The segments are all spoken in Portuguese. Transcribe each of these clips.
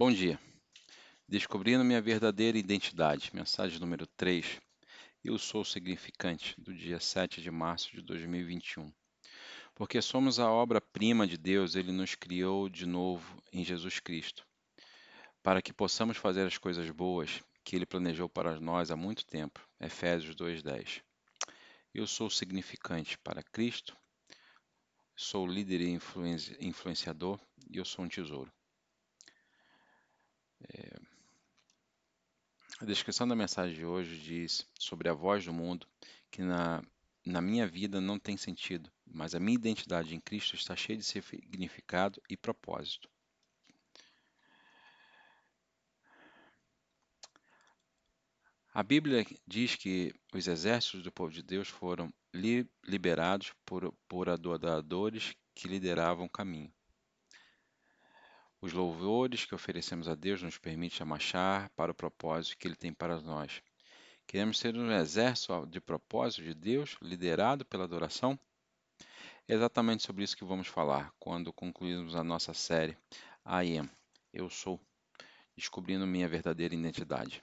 Bom dia. Descobrindo minha verdadeira identidade. Mensagem número 3. Eu sou significante, do dia 7 de março de 2021. Porque somos a obra-prima de Deus, ele nos criou de novo em Jesus Cristo, para que possamos fazer as coisas boas que ele planejou para nós há muito tempo. Efésios 2:10. Eu sou significante para Cristo, sou líder e influenciador e eu sou um tesouro. É... A descrição da mensagem de hoje diz sobre a voz do mundo que na, na minha vida não tem sentido, mas a minha identidade em Cristo está cheia de significado e propósito. A Bíblia diz que os exércitos do povo de Deus foram li liberados por, por adoradores que lideravam o caminho. Os louvores que oferecemos a Deus nos permitem marchar para o propósito que Ele tem para nós. Queremos ser um exército de propósito de Deus, liderado pela adoração? É exatamente sobre isso que vamos falar quando concluirmos a nossa série I Am, Eu Sou, descobrindo minha verdadeira identidade.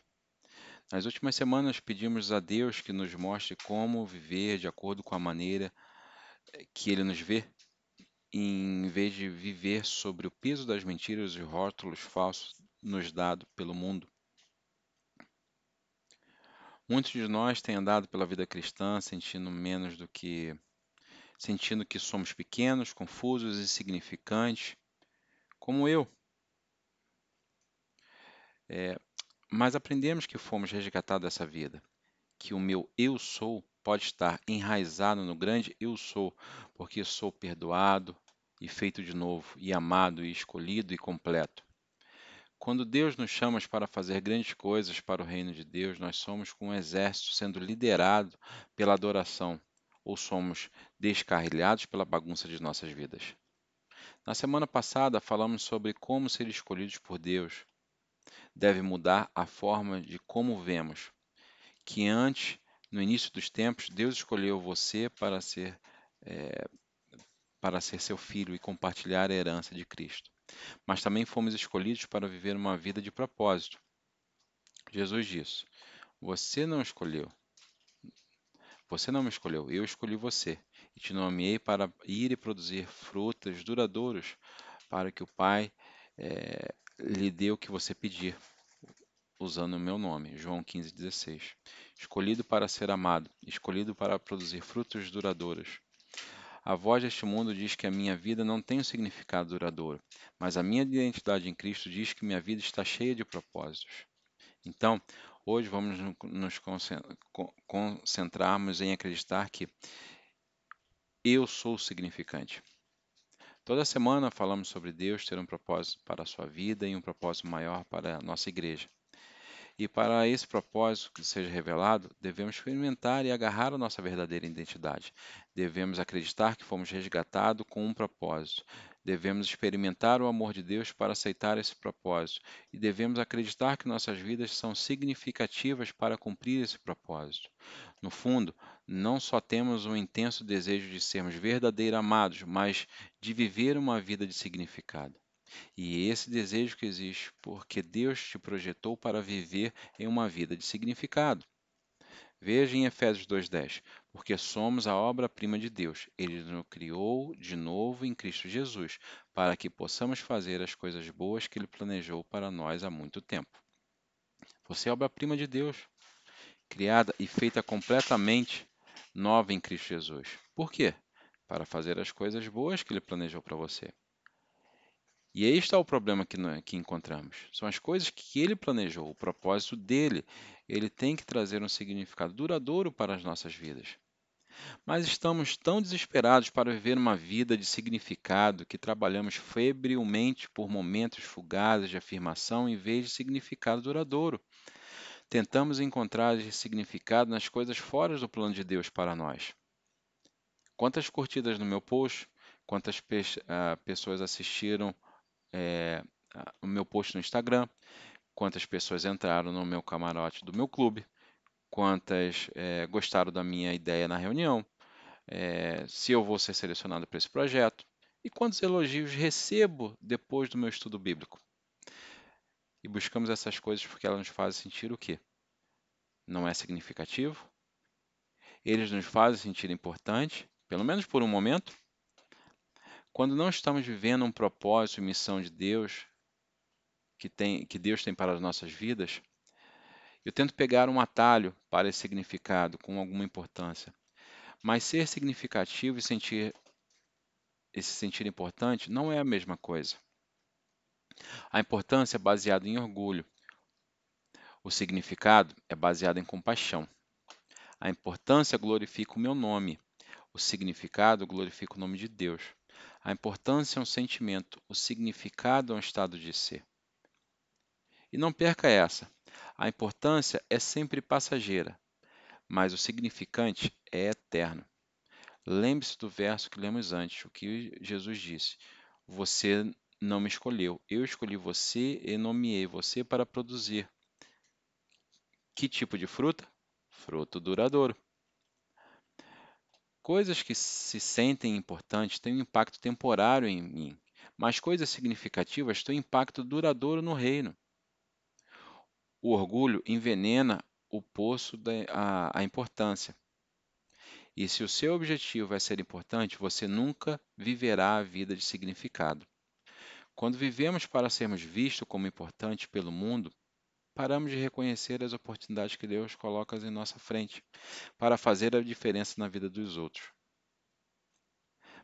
Nas últimas semanas pedimos a Deus que nos mostre como viver de acordo com a maneira que Ele nos vê em vez de viver sobre o peso das mentiras e rótulos falsos nos dado pelo mundo. Muitos de nós têm andado pela vida cristã sentindo menos do que sentindo que somos pequenos, confusos e insignificantes, como eu. É, mas aprendemos que fomos resgatados dessa vida, que o meu eu sou pode estar enraizado no grande eu sou, porque sou perdoado e feito de novo, e amado e escolhido e completo. Quando Deus nos chama para fazer grandes coisas para o reino de Deus, nós somos como um exército sendo liderado pela adoração, ou somos descarrilhados pela bagunça de nossas vidas. Na semana passada falamos sobre como ser escolhidos por Deus deve mudar a forma de como vemos, que antes no início dos tempos, Deus escolheu você para ser, é, para ser seu filho e compartilhar a herança de Cristo. Mas também fomos escolhidos para viver uma vida de propósito. Jesus disse: Você não escolheu. Você não me escolheu, eu escolhi você e te nomeei para ir e produzir frutos duradouros para que o Pai é, lhe dê o que você pedir usando o meu nome, João 15,16. Escolhido para ser amado, escolhido para produzir frutos duradouros. A voz deste mundo diz que a minha vida não tem um significado duradouro, mas a minha identidade em Cristo diz que minha vida está cheia de propósitos. Então, hoje vamos nos concentrarmos em acreditar que eu sou significante. Toda semana falamos sobre Deus ter um propósito para a sua vida e um propósito maior para a nossa igreja. E para esse propósito que seja revelado, devemos experimentar e agarrar a nossa verdadeira identidade. Devemos acreditar que fomos resgatados com um propósito. Devemos experimentar o amor de Deus para aceitar esse propósito. E devemos acreditar que nossas vidas são significativas para cumprir esse propósito. No fundo, não só temos um intenso desejo de sermos verdadeiros amados, mas de viver uma vida de significado. E esse desejo que existe porque Deus te projetou para viver em uma vida de significado. Veja em Efésios 2:10, porque somos a obra-prima de Deus. Ele nos criou de novo em Cristo Jesus, para que possamos fazer as coisas boas que ele planejou para nós há muito tempo. Você é obra-prima de Deus, criada e feita completamente nova em Cristo Jesus. Por quê? Para fazer as coisas boas que ele planejou para você. E aí está o problema que, que encontramos. São as coisas que ele planejou, o propósito dele. Ele tem que trazer um significado duradouro para as nossas vidas. Mas estamos tão desesperados para viver uma vida de significado que trabalhamos febrilmente por momentos fugazes de afirmação em vez de significado duradouro. Tentamos encontrar significado nas coisas fora do plano de Deus para nós. Quantas curtidas no meu post, quantas uh, pessoas assistiram é, o meu post no Instagram, quantas pessoas entraram no meu camarote do meu clube, quantas é, gostaram da minha ideia na reunião, é, se eu vou ser selecionado para esse projeto e quantos elogios recebo depois do meu estudo bíblico. e buscamos essas coisas porque elas nos fazem sentir o quê? Não é significativo? Eles nos fazem sentir importante, pelo menos por um momento? Quando não estamos vivendo um propósito e missão de Deus, que, tem, que Deus tem para as nossas vidas, eu tento pegar um atalho para esse significado com alguma importância. Mas ser significativo e sentir esse sentir importante não é a mesma coisa. A importância é baseada em orgulho. O significado é baseado em compaixão. A importância glorifica o meu nome. O significado glorifica o nome de Deus. A importância é um sentimento. O significado é um estado de ser. E não perca essa. A importância é sempre passageira, mas o significante é eterno. Lembre-se do verso que lemos antes, o que Jesus disse: Você não me escolheu, eu escolhi você e nomeei você para produzir. Que tipo de fruta? Fruto duradouro. Coisas que se sentem importantes têm um impacto temporário em mim, mas coisas significativas têm um impacto duradouro no reino. O orgulho envenena o poço da a, a importância. E se o seu objetivo é ser importante, você nunca viverá a vida de significado. Quando vivemos para sermos vistos como importantes pelo mundo, paramos de reconhecer as oportunidades que Deus coloca em nossa frente para fazer a diferença na vida dos outros.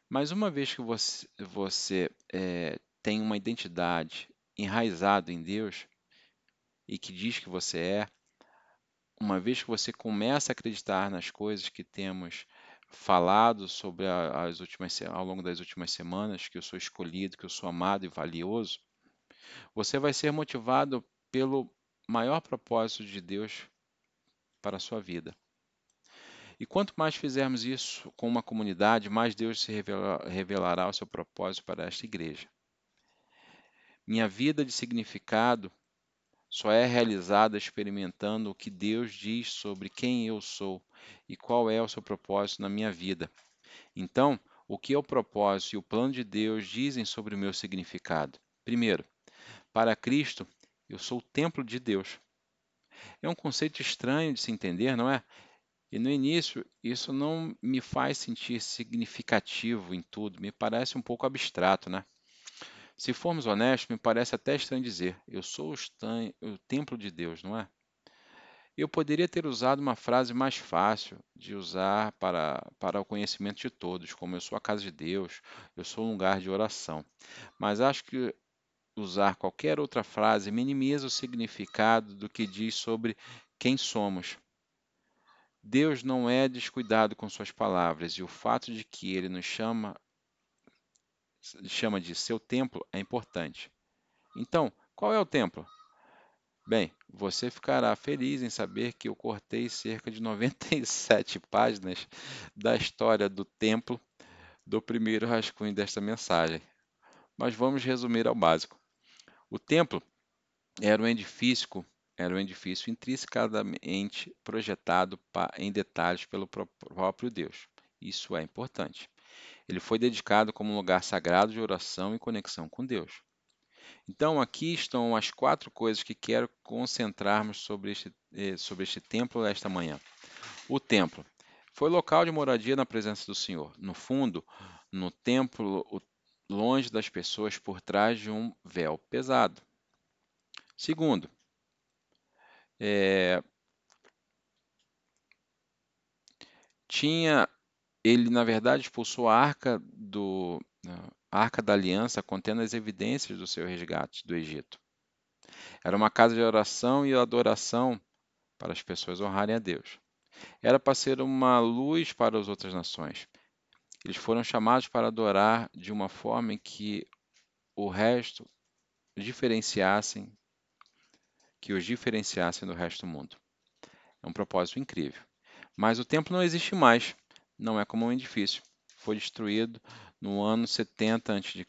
Mas uma vez que você, você é, tem uma identidade enraizada em Deus e que diz que você é, uma vez que você começa a acreditar nas coisas que temos falado sobre as últimas ao longo das últimas semanas, que eu sou escolhido, que eu sou amado e valioso, você vai ser motivado pelo maior propósito de Deus para a sua vida. E quanto mais fizermos isso com uma comunidade, mais Deus se revelará o seu propósito para esta igreja. Minha vida de significado só é realizada experimentando o que Deus diz sobre quem eu sou e qual é o seu propósito na minha vida. Então, o que é o propósito e o plano de Deus dizem sobre o meu significado? Primeiro, para Cristo, eu sou o templo de Deus. É um conceito estranho de se entender, não é? E no início, isso não me faz sentir significativo em tudo, me parece um pouco abstrato, né? Se formos honestos, me parece até estranho dizer: eu sou o templo de Deus, não é? Eu poderia ter usado uma frase mais fácil de usar para, para o conhecimento de todos, como eu sou a casa de Deus, eu sou um lugar de oração. Mas acho que usar qualquer outra frase minimiza o significado do que diz sobre quem somos. Deus não é descuidado com suas palavras e o fato de que ele nos chama chama de seu templo é importante. Então, qual é o templo? Bem, você ficará feliz em saber que eu cortei cerca de 97 páginas da história do templo do primeiro rascunho desta mensagem. Mas vamos resumir ao básico. O templo era um edifício, era um edifício intrinsecamente projetado em detalhes pelo próprio Deus. Isso é importante. Ele foi dedicado como um lugar sagrado de oração e conexão com Deus. Então, aqui estão as quatro coisas que quero concentrarmos sobre este, eh, sobre este templo esta manhã. O templo foi local de moradia na presença do Senhor. No fundo, no templo, longe das pessoas, por trás de um véu pesado. Segundo, é, tinha ele na verdade expulsou a arca do a arca da aliança contendo as evidências do seu resgate do Egito. Era uma casa de oração e adoração para as pessoas honrarem a Deus. Era para ser uma luz para as outras nações. Eles foram chamados para adorar de uma forma em que o resto diferenciassem, que os diferenciassem do resto do mundo. É um propósito incrível. Mas o templo não existe mais não é como um edifício. Foi destruído no ano 70 a.C.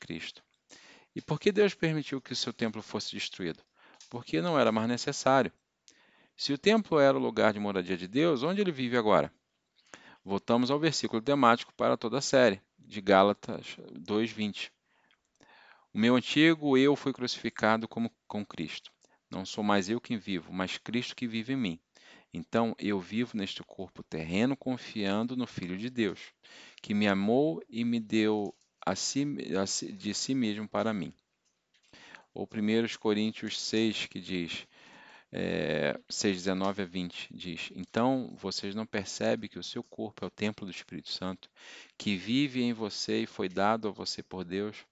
E por que Deus permitiu que o seu templo fosse destruído? Porque não era mais necessário. Se o templo era o lugar de moradia de Deus, onde ele vive agora? Voltamos ao versículo temático para toda a série, de Gálatas 2:20. O meu antigo eu fui crucificado como com Cristo. Não sou mais eu quem vivo, mas Cristo que vive em mim. Então eu vivo neste corpo terreno confiando no Filho de Deus, que me amou e me deu a si, a si, de si mesmo para mim. Ou 1 Coríntios 6, que diz, é, 6, 19 a 20, diz: Então vocês não percebem que o seu corpo é o templo do Espírito Santo, que vive em você e foi dado a você por Deus?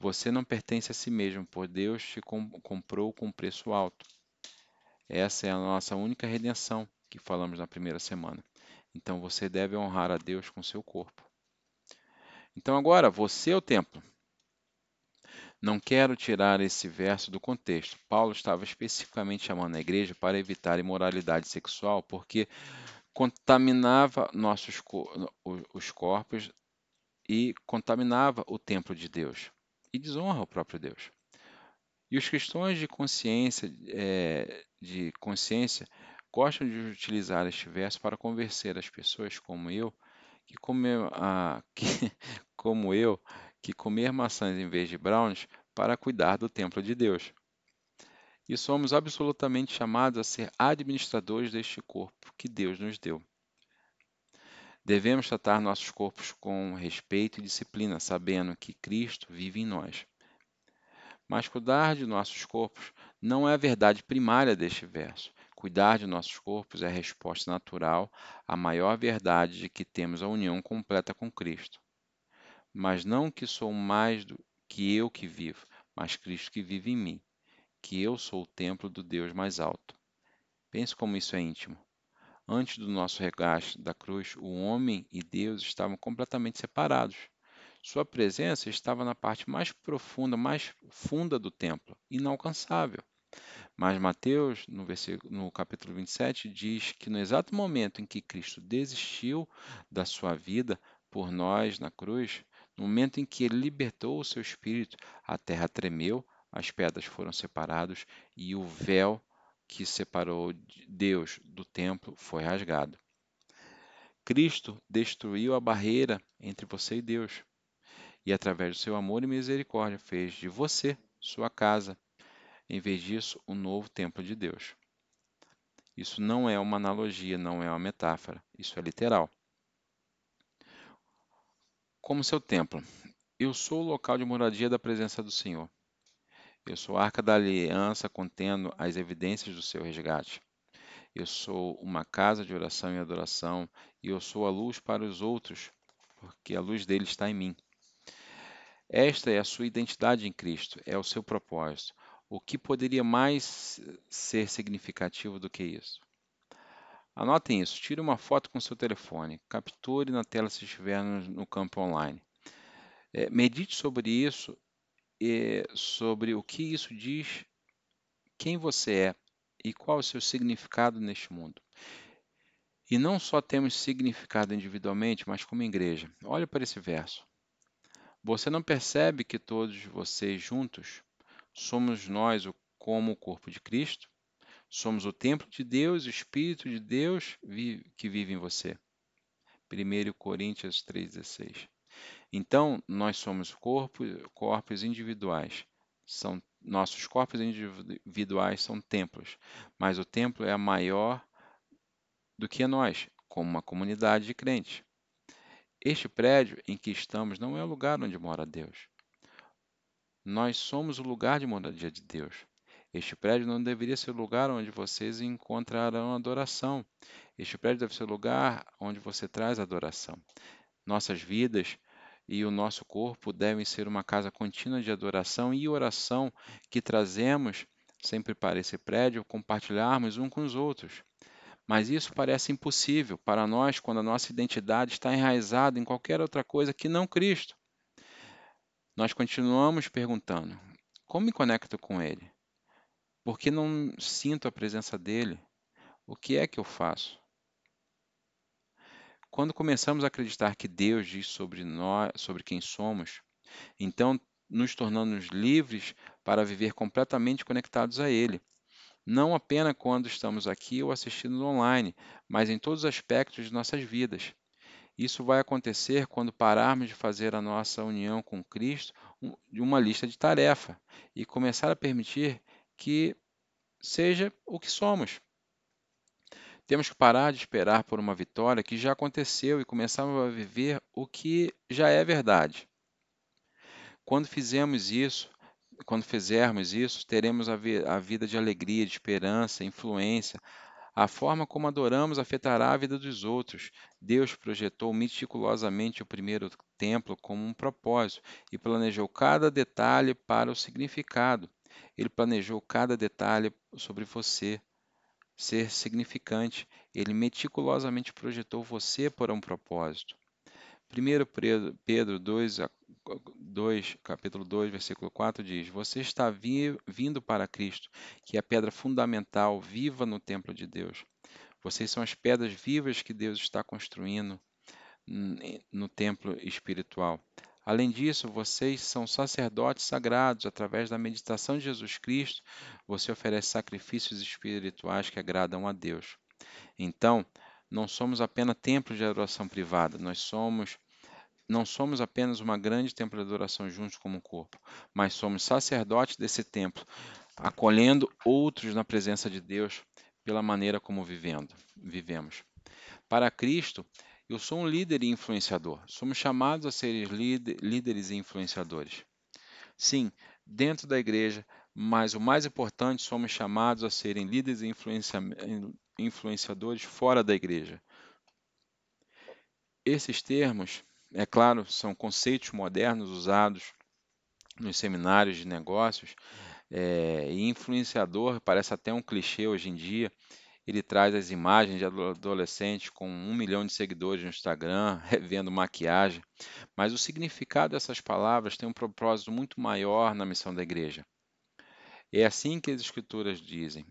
Você não pertence a si mesmo, por Deus te comprou com preço alto. Essa é a nossa única redenção que falamos na primeira semana. Então você deve honrar a Deus com seu corpo. Então agora, você é o templo. Não quero tirar esse verso do contexto. Paulo estava especificamente chamando a igreja para evitar imoralidade sexual, porque contaminava nossos os corpos e contaminava o templo de Deus e desonra o próprio Deus. E os cristãos de consciência, é, de consciência gostam de utilizar este verso para convencer as pessoas como eu que comer, ah, que, como eu que comer maçãs em vez de brownies para cuidar do templo de Deus. E somos absolutamente chamados a ser administradores deste corpo que Deus nos deu. Devemos tratar nossos corpos com respeito e disciplina, sabendo que Cristo vive em nós. Mas cuidar de nossos corpos não é a verdade primária deste verso. Cuidar de nossos corpos é a resposta natural à maior verdade de que temos a união completa com Cristo. Mas não que sou mais do que eu que vivo, mas Cristo que vive em mim, que eu sou o templo do Deus mais alto. Pense como isso é íntimo. Antes do nosso regaste da cruz, o homem e Deus estavam completamente separados. Sua presença estava na parte mais profunda, mais funda do templo, inalcançável. Mas Mateus, no, no capítulo 27, diz que no exato momento em que Cristo desistiu da sua vida por nós na cruz, no momento em que ele libertou o seu espírito, a terra tremeu, as pedras foram separadas e o véu que separou Deus do templo foi rasgado. Cristo destruiu a barreira entre você e Deus e, através do seu amor e misericórdia, fez de você sua casa, em vez disso, o um novo templo de Deus. Isso não é uma analogia, não é uma metáfora, isso é literal. Como seu templo, eu sou o local de moradia da presença do Senhor. Eu sou a arca da aliança contendo as evidências do seu resgate. Eu sou uma casa de oração e adoração, e eu sou a luz para os outros, porque a luz dele está em mim. Esta é a sua identidade em Cristo, é o seu propósito. O que poderia mais ser significativo do que isso? Anotem isso, tire uma foto com seu telefone, capture na tela se estiver no, no campo online. É, medite sobre isso, é, sobre o que isso diz, quem você é e qual o seu significado neste mundo. E não só temos significado individualmente, mas como igreja. Olhe para esse verso. Você não percebe que todos vocês juntos somos nós como o corpo de Cristo? Somos o templo de Deus, o Espírito de Deus que vive em você. 1 Coríntios 3,16. Então, nós somos corpos, individuais. São, nossos corpos individuais são templos, mas o templo é maior do que nós, como uma comunidade de crentes. Este prédio em que estamos não é o lugar onde mora Deus. Nós somos o lugar de moradia de Deus. Este prédio não deveria ser o lugar onde vocês encontrarão adoração. Este prédio deve ser o lugar onde você traz adoração. Nossas vidas e o nosso corpo devem ser uma casa contínua de adoração e oração que trazemos sempre para esse prédio, compartilharmos um com os outros. Mas isso parece impossível para nós quando a nossa identidade está enraizada em qualquer outra coisa que não Cristo. Nós continuamos perguntando: como me conecto com Ele? Por que não sinto a presença dele? O que é que eu faço? Quando começamos a acreditar que Deus diz sobre nós, sobre quem somos, então nos tornamos livres para viver completamente conectados a Ele não apenas quando estamos aqui ou assistindo online, mas em todos os aspectos de nossas vidas. Isso vai acontecer quando pararmos de fazer a nossa união com Cristo de uma lista de tarefa e começar a permitir que seja o que somos. Temos que parar de esperar por uma vitória que já aconteceu e começarmos a viver o que já é verdade. Quando fizermos isso, quando fizermos isso, teremos a, vi a vida de alegria, de esperança, influência. A forma como adoramos afetará a vida dos outros. Deus projetou meticulosamente o primeiro templo como um propósito e planejou cada detalhe para o significado. Ele planejou cada detalhe sobre você ser significante. Ele meticulosamente projetou você para um propósito. 1 Pedro 2, 2, capítulo 2, versículo 4 diz: Você está vi, vindo para Cristo, que é a pedra fundamental, viva no templo de Deus. Vocês são as pedras vivas que Deus está construindo no templo espiritual. Além disso, vocês são sacerdotes sagrados. Através da meditação de Jesus Cristo, você oferece sacrifícios espirituais que agradam a Deus. Então, não somos apenas templos de adoração privada, nós somos não somos apenas uma grande templo de adoração juntos como um corpo, mas somos sacerdotes desse templo, acolhendo outros na presença de Deus pela maneira como vivendo, vivemos. Para Cristo, eu sou um líder e influenciador. Somos chamados a ser líderes e influenciadores. Sim, dentro da igreja, mas o mais importante, somos chamados a serem líderes e influenciadores fora da igreja. Esses termos, é claro, são conceitos modernos usados nos seminários de negócios, é, e influenciador parece até um clichê hoje em dia, ele traz as imagens de adolescentes com um milhão de seguidores no Instagram, revendo maquiagem, mas o significado dessas palavras tem um propósito muito maior na missão da igreja. É assim que as Escrituras dizem.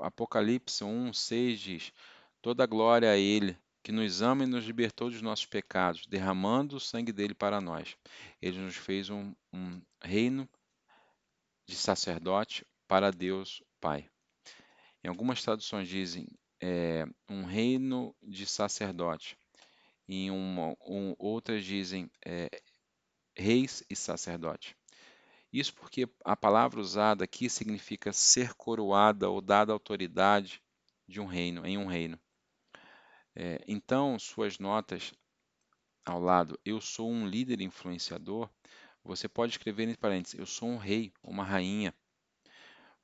Apocalipse 1, 6 diz: Toda glória a Ele, que nos ama e nos libertou dos nossos pecados, derramando o sangue dele para nós. Ele nos fez um, um reino de sacerdote para Deus Pai. Em algumas traduções dizem é, um reino de sacerdote. Em uma, um, outras dizem é, reis e sacerdote. Isso porque a palavra usada aqui significa ser coroada ou dada autoridade de um reino, em um reino. É, então, suas notas ao lado, eu sou um líder influenciador, você pode escrever entre parênteses, eu sou um rei, uma rainha,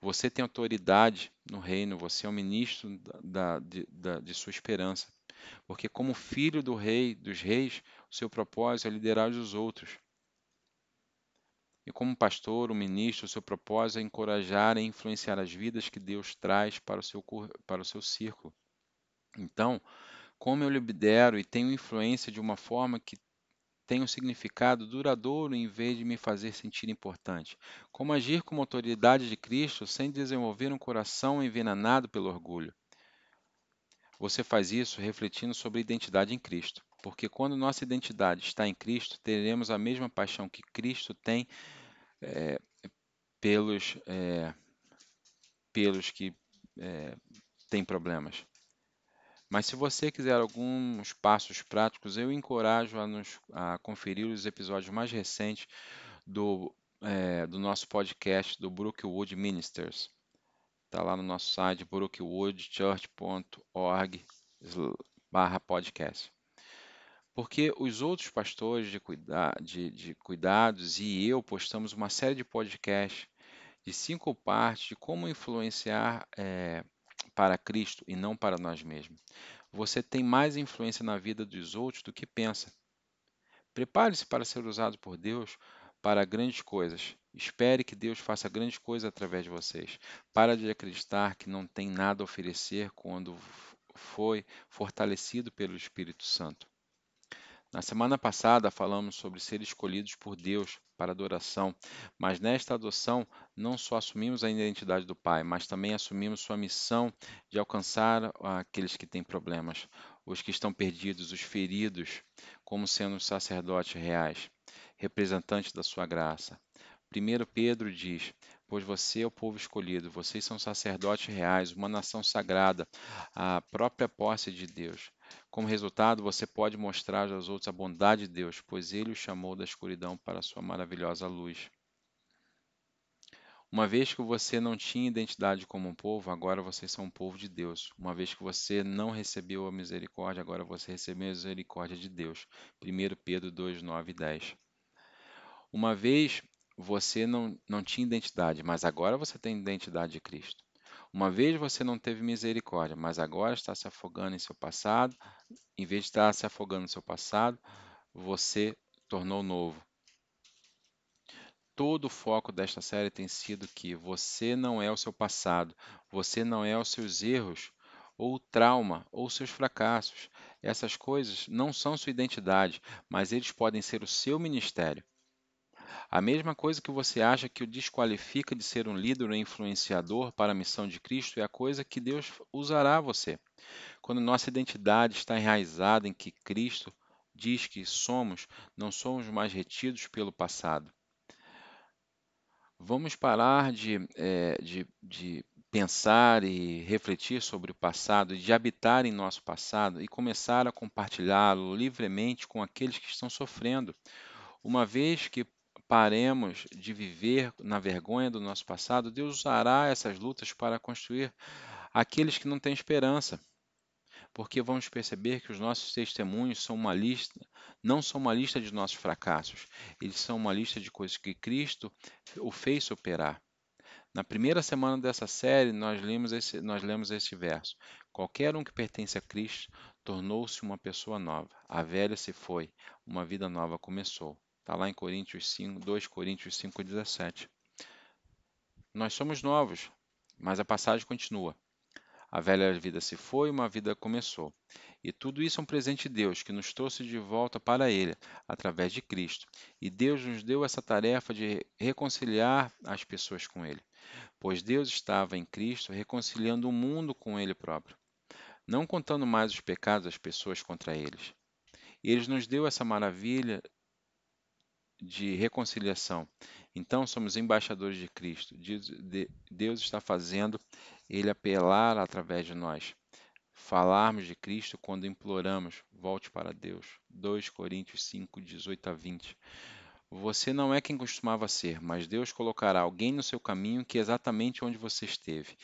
você tem autoridade no reino, você é o ministro da, de, da, de sua esperança. Porque, como filho do rei, dos reis, o seu propósito é liderar os outros. E como pastor, o ministro, o seu propósito é encorajar e influenciar as vidas que Deus traz para o seu, para o seu círculo. Então, como eu lidero e tenho influência de uma forma que tem um significado duradouro em vez de me fazer sentir importante. Como agir como autoridade de Cristo sem desenvolver um coração envenenado pelo orgulho. Você faz isso refletindo sobre a identidade em Cristo, porque quando nossa identidade está em Cristo, teremos a mesma paixão que Cristo tem é, pelos, é, pelos que é, têm problemas. Mas se você quiser alguns passos práticos, eu encorajo a, nos, a conferir os episódios mais recentes do, é, do nosso podcast do Brookwood Ministers. Está lá no nosso site brookwoodchurch.org barra podcast. Porque os outros pastores de, cuida de, de cuidados e eu postamos uma série de podcasts de cinco partes de como influenciar é, para Cristo e não para nós mesmos. Você tem mais influência na vida dos outros do que pensa. Prepare-se para ser usado por Deus para grandes coisas. Espere que Deus faça grandes coisas através de vocês. Para de acreditar que não tem nada a oferecer quando foi fortalecido pelo Espírito Santo. Na semana passada falamos sobre ser escolhidos por Deus para adoração, mas nesta adoção não só assumimos a identidade do Pai, mas também assumimos sua missão de alcançar aqueles que têm problemas, os que estão perdidos, os feridos, como sendo sacerdotes reais, representantes da sua graça. 1 Pedro diz: Pois você é o povo escolhido, vocês são sacerdotes reais, uma nação sagrada, a própria posse de Deus. Como resultado, você pode mostrar aos outros a bondade de Deus, pois ele o chamou da escuridão para a sua maravilhosa luz. Uma vez que você não tinha identidade como um povo, agora vocês são um povo de Deus. Uma vez que você não recebeu a misericórdia, agora você recebeu a misericórdia de Deus. 1 Pedro 2, 9 e 10. Uma vez você não, não tinha identidade, mas agora você tem identidade de Cristo. Uma vez você não teve misericórdia, mas agora está se afogando em seu passado. Em vez de estar se afogando no seu passado, você tornou novo todo o foco desta série tem sido que você não é o seu passado, você não é os seus erros, ou trauma, ou seus fracassos. Essas coisas não são sua identidade, mas eles podem ser o seu ministério. A mesma coisa que você acha que o desqualifica de ser um líder ou influenciador para a missão de Cristo é a coisa que Deus usará você. Quando nossa identidade está enraizada em que Cristo diz que somos, não somos mais retidos pelo passado. Vamos parar de, é, de, de pensar e refletir sobre o passado, de habitar em nosso passado e começar a compartilhá-lo livremente com aqueles que estão sofrendo. Uma vez que paremos de viver na vergonha do nosso passado, Deus usará essas lutas para construir aqueles que não têm esperança porque vamos perceber que os nossos testemunhos são uma lista, não são uma lista de nossos fracassos, eles são uma lista de coisas que Cristo o fez superar. Na primeira semana dessa série, nós lemos esse, nós lemos esse verso. Qualquer um que pertence a Cristo tornou-se uma pessoa nova. A velha se foi, uma vida nova começou. Está lá em Coríntios 5, 2 Coríntios 5,17. Nós somos novos, mas a passagem continua. A velha vida se foi, uma vida começou. E tudo isso é um presente de Deus, que nos trouxe de volta para Ele, através de Cristo. E Deus nos deu essa tarefa de reconciliar as pessoas com Ele, pois Deus estava em Cristo reconciliando o mundo com Ele próprio, não contando mais os pecados das pessoas contra eles. E Ele nos deu essa maravilha de reconciliação. Então, somos embaixadores de Cristo. Deus está fazendo ele apelar através de nós. Falarmos de Cristo quando imploramos, volte para Deus. 2 Coríntios 5, 18 a 20. Você não é quem costumava ser, mas Deus colocará alguém no seu caminho que é exatamente onde você esteve.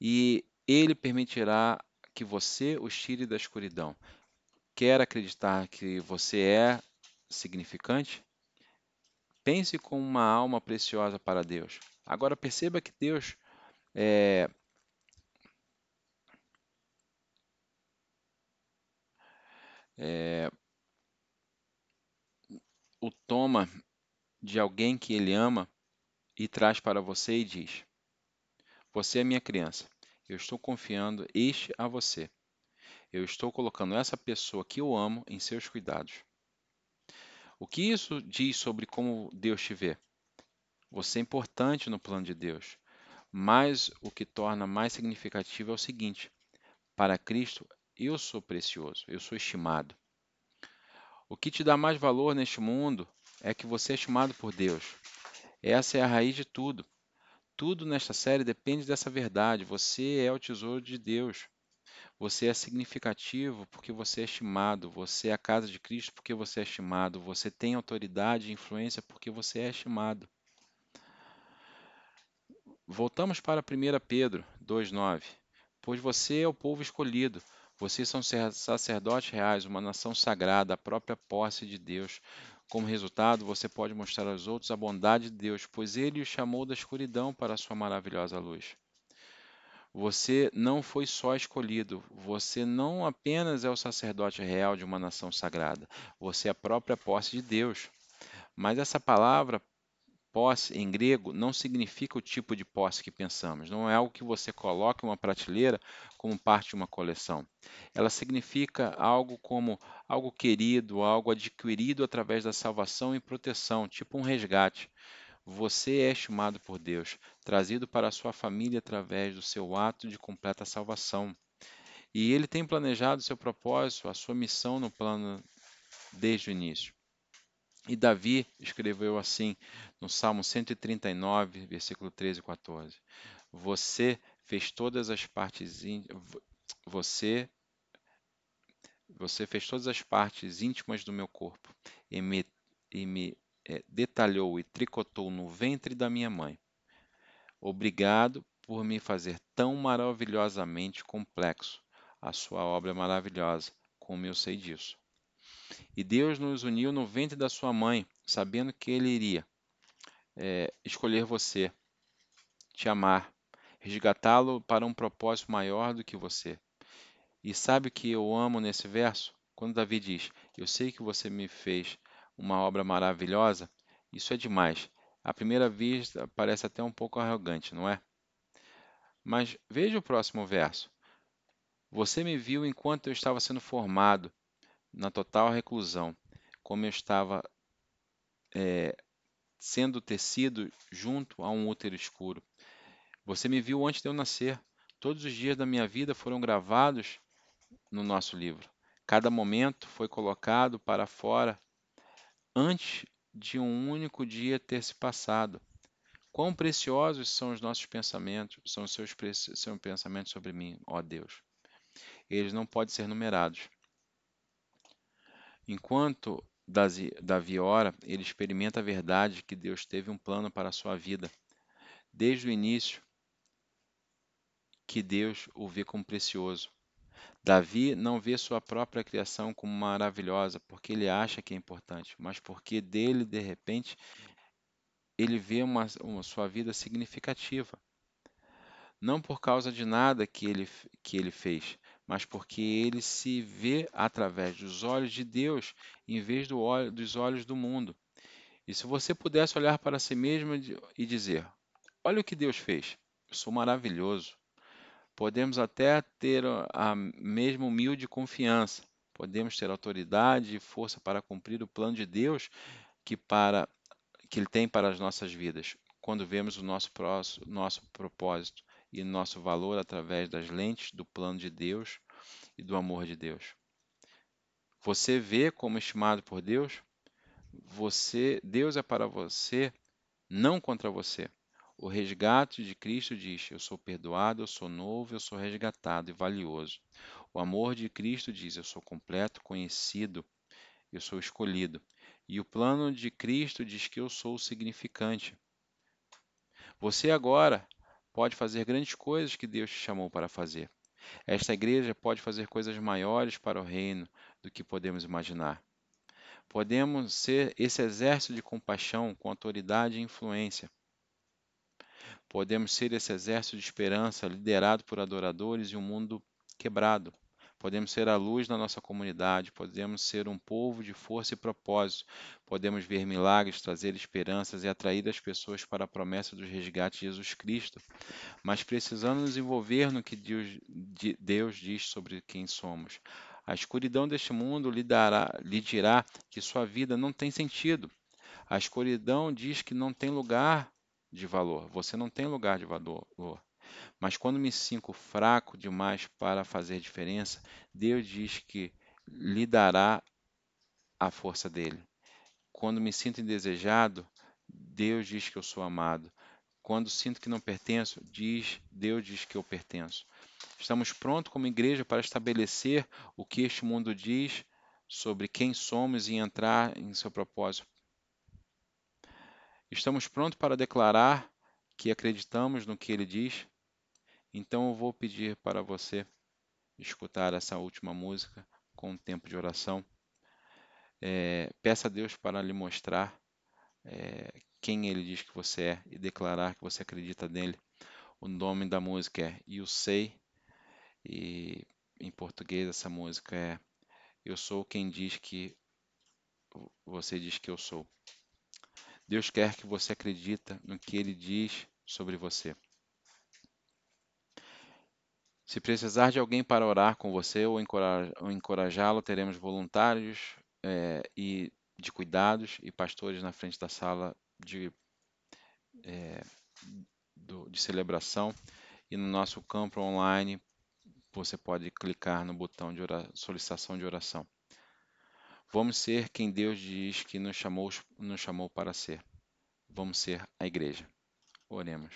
E Ele permitirá que você os tire da escuridão. Quer acreditar que você é significante? Pense como uma alma preciosa para Deus. Agora perceba que Deus é, é, o toma de alguém que ele ama e traz para você e diz: Você é minha criança. Eu estou confiando este a você. Eu estou colocando essa pessoa que eu amo em seus cuidados. O que isso diz sobre como Deus te vê? Você é importante no plano de Deus, mas o que torna mais significativo é o seguinte: para Cristo, eu sou precioso, eu sou estimado. O que te dá mais valor neste mundo é que você é estimado por Deus. Essa é a raiz de tudo. Tudo nesta série depende dessa verdade. Você é o tesouro de Deus. Você é significativo porque você é estimado. Você é a casa de Cristo porque você é estimado. Você tem autoridade e influência porque você é estimado. Voltamos para 1 Pedro 2,9. Pois você é o povo escolhido, vocês são sacerdotes reais, uma nação sagrada, a própria posse de Deus. Como resultado, você pode mostrar aos outros a bondade de Deus, pois ele o chamou da escuridão para a sua maravilhosa luz. Você não foi só escolhido, você não apenas é o sacerdote real de uma nação sagrada, você é a própria posse de Deus. Mas essa palavra Posse, em grego, não significa o tipo de posse que pensamos. Não é algo que você coloca em uma prateleira como parte de uma coleção. Ela significa algo como algo querido, algo adquirido através da salvação e proteção, tipo um resgate. Você é estimado por Deus, trazido para a sua família através do seu ato de completa salvação. E ele tem planejado seu propósito, a sua missão no plano desde o início. E Davi escreveu assim no Salmo 139, versículo 13 e 14: Você fez todas as partes você você fez todas as partes íntimas do meu corpo e me, e me é, detalhou e tricotou no ventre da minha mãe. Obrigado por me fazer tão maravilhosamente complexo. A sua obra é maravilhosa, como eu sei disso. E Deus nos uniu no ventre da sua mãe, sabendo que Ele iria é, escolher você, te amar, resgatá-lo para um propósito maior do que você. E sabe o que eu amo nesse verso? Quando Davi diz: Eu sei que você me fez uma obra maravilhosa, isso é demais. À primeira vista, parece até um pouco arrogante, não é? Mas veja o próximo verso. Você me viu enquanto eu estava sendo formado, na total reclusão, como eu estava é, sendo tecido junto a um útero escuro. Você me viu antes de eu nascer. Todos os dias da minha vida foram gravados no nosso livro. Cada momento foi colocado para fora antes de um único dia ter se passado. Quão preciosos são os nossos pensamentos, são os seus, pensamentos sobre mim, ó Deus. Eles não podem ser numerados. Enquanto Davi ora, ele experimenta a verdade que Deus teve um plano para a sua vida. Desde o início, que Deus o vê como precioso. Davi não vê sua própria criação como maravilhosa porque ele acha que é importante, mas porque dele, de repente, ele vê uma, uma sua vida significativa. Não por causa de nada que ele, que ele fez, mas porque ele se vê através dos olhos de Deus em vez do olho, dos olhos do mundo. E se você pudesse olhar para si mesmo e dizer: Olha o que Deus fez, eu sou maravilhoso, Podemos até ter a mesma humilde confiança, podemos ter autoridade e força para cumprir o plano de Deus que, para, que Ele tem para as nossas vidas, quando vemos o nosso, próximo, nosso propósito e nosso valor através das lentes do plano de Deus e do amor de Deus. Você vê como estimado por Deus? Você, Deus é para você, não contra você. O resgate de Cristo diz: Eu sou perdoado, eu sou novo, eu sou resgatado e valioso. O amor de Cristo diz: Eu sou completo, conhecido, eu sou escolhido. E o plano de Cristo diz que eu sou significante. Você agora pode fazer grandes coisas que Deus te chamou para fazer. Esta igreja pode fazer coisas maiores para o reino do que podemos imaginar. Podemos ser esse exército de compaixão com autoridade e influência. Podemos ser esse exército de esperança liderado por adoradores e um mundo quebrado. Podemos ser a luz na nossa comunidade, podemos ser um povo de força e propósito, podemos ver milagres, trazer esperanças e atrair as pessoas para a promessa do resgate de Jesus Cristo. Mas precisamos nos envolver no que Deus, Deus diz sobre quem somos. A escuridão deste mundo lhe, dará, lhe dirá que sua vida não tem sentido. A escuridão diz que não tem lugar de valor. Você não tem lugar de valor. Mas quando me sinto fraco demais para fazer diferença, Deus diz que lhe dará a força dele. Quando me sinto indesejado, Deus diz que eu sou amado. Quando sinto que não pertenço, diz, Deus diz que eu pertenço. Estamos prontos como igreja para estabelecer o que este mundo diz sobre quem somos e entrar em seu propósito Estamos prontos para declarar que acreditamos no que ele diz? Então eu vou pedir para você escutar essa última música com um tempo de oração. É, peça a Deus para lhe mostrar é, quem ele diz que você é e declarar que você acredita nele. O nome da música é You Say e em português essa música é Eu sou quem diz que você diz que eu sou. Deus quer que você acredita no que Ele diz sobre você. Se precisar de alguém para orar com você ou encorajá-lo, teremos voluntários é, e de cuidados e pastores na frente da sala de, é, do, de celebração. E no nosso campo online, você pode clicar no botão de solicitação de oração. Vamos ser quem Deus diz que nos chamou, nos chamou para ser. Vamos ser a igreja. Oremos.